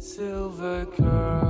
silver girl.